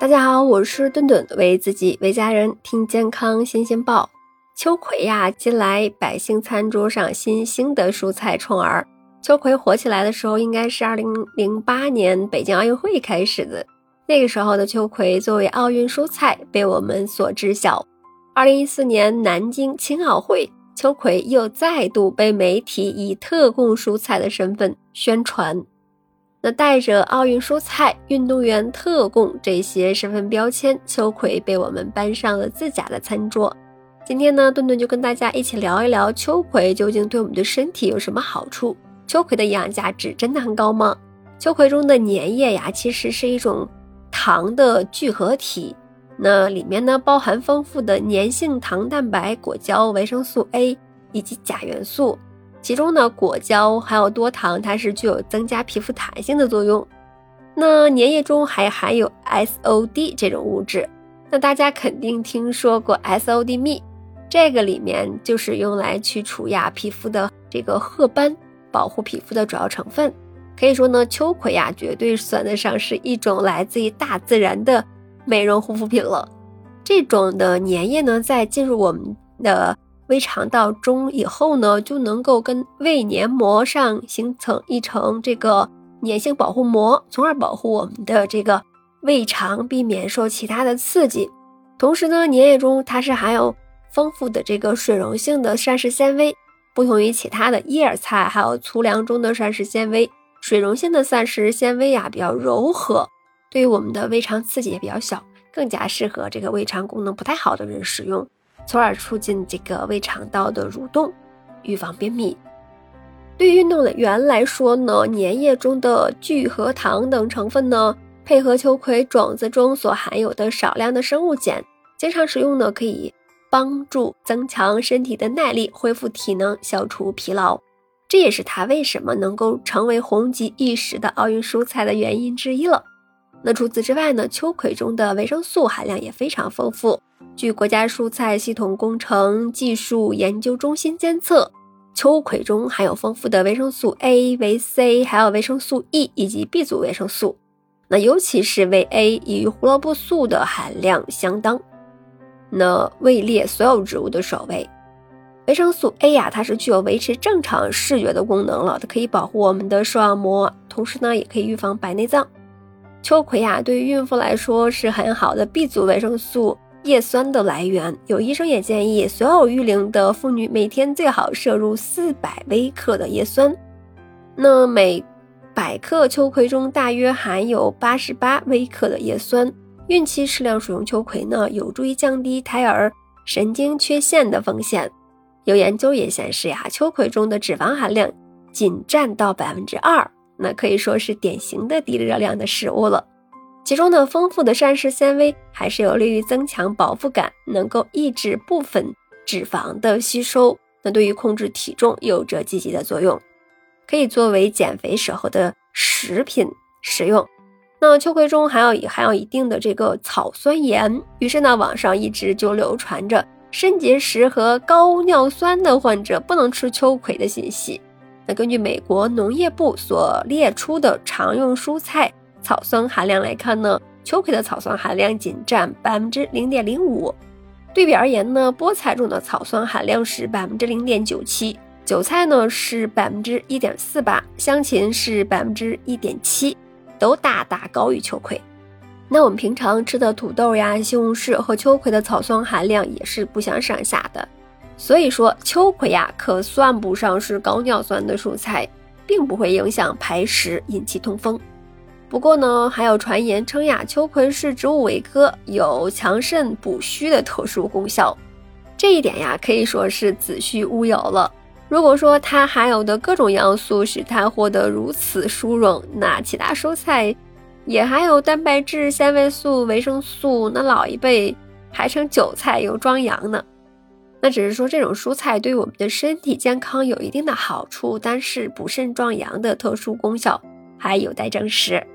大家好，我是顿顿，为自己为家人听健康新鲜报。秋葵呀，近来百姓餐桌上新兴的蔬菜宠儿。秋葵火起来的时候，应该是二零零八年北京奥运会开始的。那个时候的秋葵作为奥运蔬菜被我们所知晓。二零一四年南京青奥会，秋葵又再度被媒体以特供蔬菜的身份宣传。那带着奥运蔬菜、运动员特供这些身份标签，秋葵被我们搬上了自家的餐桌。今天呢，顿顿就跟大家一起聊一聊秋葵究竟对我们的身体有什么好处？秋葵的营养价值真的很高吗？秋葵中的粘液呀，其实是一种糖的聚合体，那里面呢包含丰富的粘性糖蛋白、果胶、维生素 A 以及钾元素。其中呢，果胶还有多糖，它是具有增加皮肤弹性的作用。那粘液中还含有 SOD 这种物质，那大家肯定听说过 SOD 蜜，这个里面就是用来去除呀皮肤的这个褐斑，保护皮肤的主要成分。可以说呢，秋葵呀，绝对算得上是一种来自于大自然的美容护肤品了。这种的粘液呢，在进入我们的胃肠道中以后呢，就能够跟胃黏膜上形成一层这个粘性保护膜，从而保护我们的这个胃肠，避免受其他的刺激。同时呢，粘液中它是含有丰富的这个水溶性的膳食纤维，不同于其他的叶菜还有粗粮中的膳食纤维，水溶性的膳食纤维啊比较柔和，对于我们的胃肠刺激也比较小，更加适合这个胃肠功能不太好的人使用。从而促进这个胃肠道的蠕动，预防便秘。对于运动员来说呢，粘液中的聚合糖等成分呢，配合秋葵种子中所含有的少量的生物碱，经常食用呢，可以帮助增强身体的耐力，恢复体能，消除疲劳。这也是它为什么能够成为红极一时的奥运蔬菜的原因之一了。那除此之外呢，秋葵中的维生素含量也非常丰富。据国家蔬菜系统工程技术研究中心监测，秋葵中含有丰富的维生素 A、维 C，还有维生素 E 以及 B 族维生素。那尤其是维 A 与胡萝卜素的含量相当，那位列所有植物的首位。维生素 A 呀，它是具有维持正常视觉的功能了，它可以保护我们的视网膜，同时呢，也可以预防白内障。秋葵呀，对于孕妇来说是很好的 B 族维生素。叶酸的来源，有医生也建议所有育龄的妇女每天最好摄入四百微克的叶酸。那每百克秋葵中大约含有八十八微克的叶酸。孕期适量使用秋葵呢，有助于降低胎儿神经缺陷的风险。有研究也显示呀，秋葵中的脂肪含量仅占到百分之二，那可以说是典型的低热量的食物了。其中呢，丰富的膳食纤维还是有利于增强饱腹感，能够抑制部分脂肪的吸收。那对于控制体重有着积极的作用，可以作为减肥时候的食品食用。那秋葵中还有含有一定的这个草酸盐，于是呢，网上一直就流传着肾结石和高尿酸的患者不能吃秋葵的信息。根据美国农业部所列出的常用蔬菜。草酸含量来看呢，秋葵的草酸含量仅占百分之零点零五。对比而言呢，菠菜中的草酸含量是百分之零点九七，韭菜呢是百分之一点四八，香芹是百分之一点七，都大大高于秋葵。那我们平常吃的土豆呀、西红柿和秋葵的草酸含量也是不相上下的。所以说，秋葵呀可算不上是高尿酸的蔬菜，并不会影响排石，引起痛风。不过呢，还有传言称呀，秋葵是植物伟哥，有强肾补虚的特殊功效。这一点呀，可以说是子虚乌有了。如果说它含有的各种要素使它获得如此殊荣，那其他蔬菜也含有蛋白质、纤维素、维生素，那老一辈还称韭菜有壮阳呢。那只是说这种蔬菜对我们的身体健康有一定的好处，但是补肾壮阳的特殊功效还有待证实。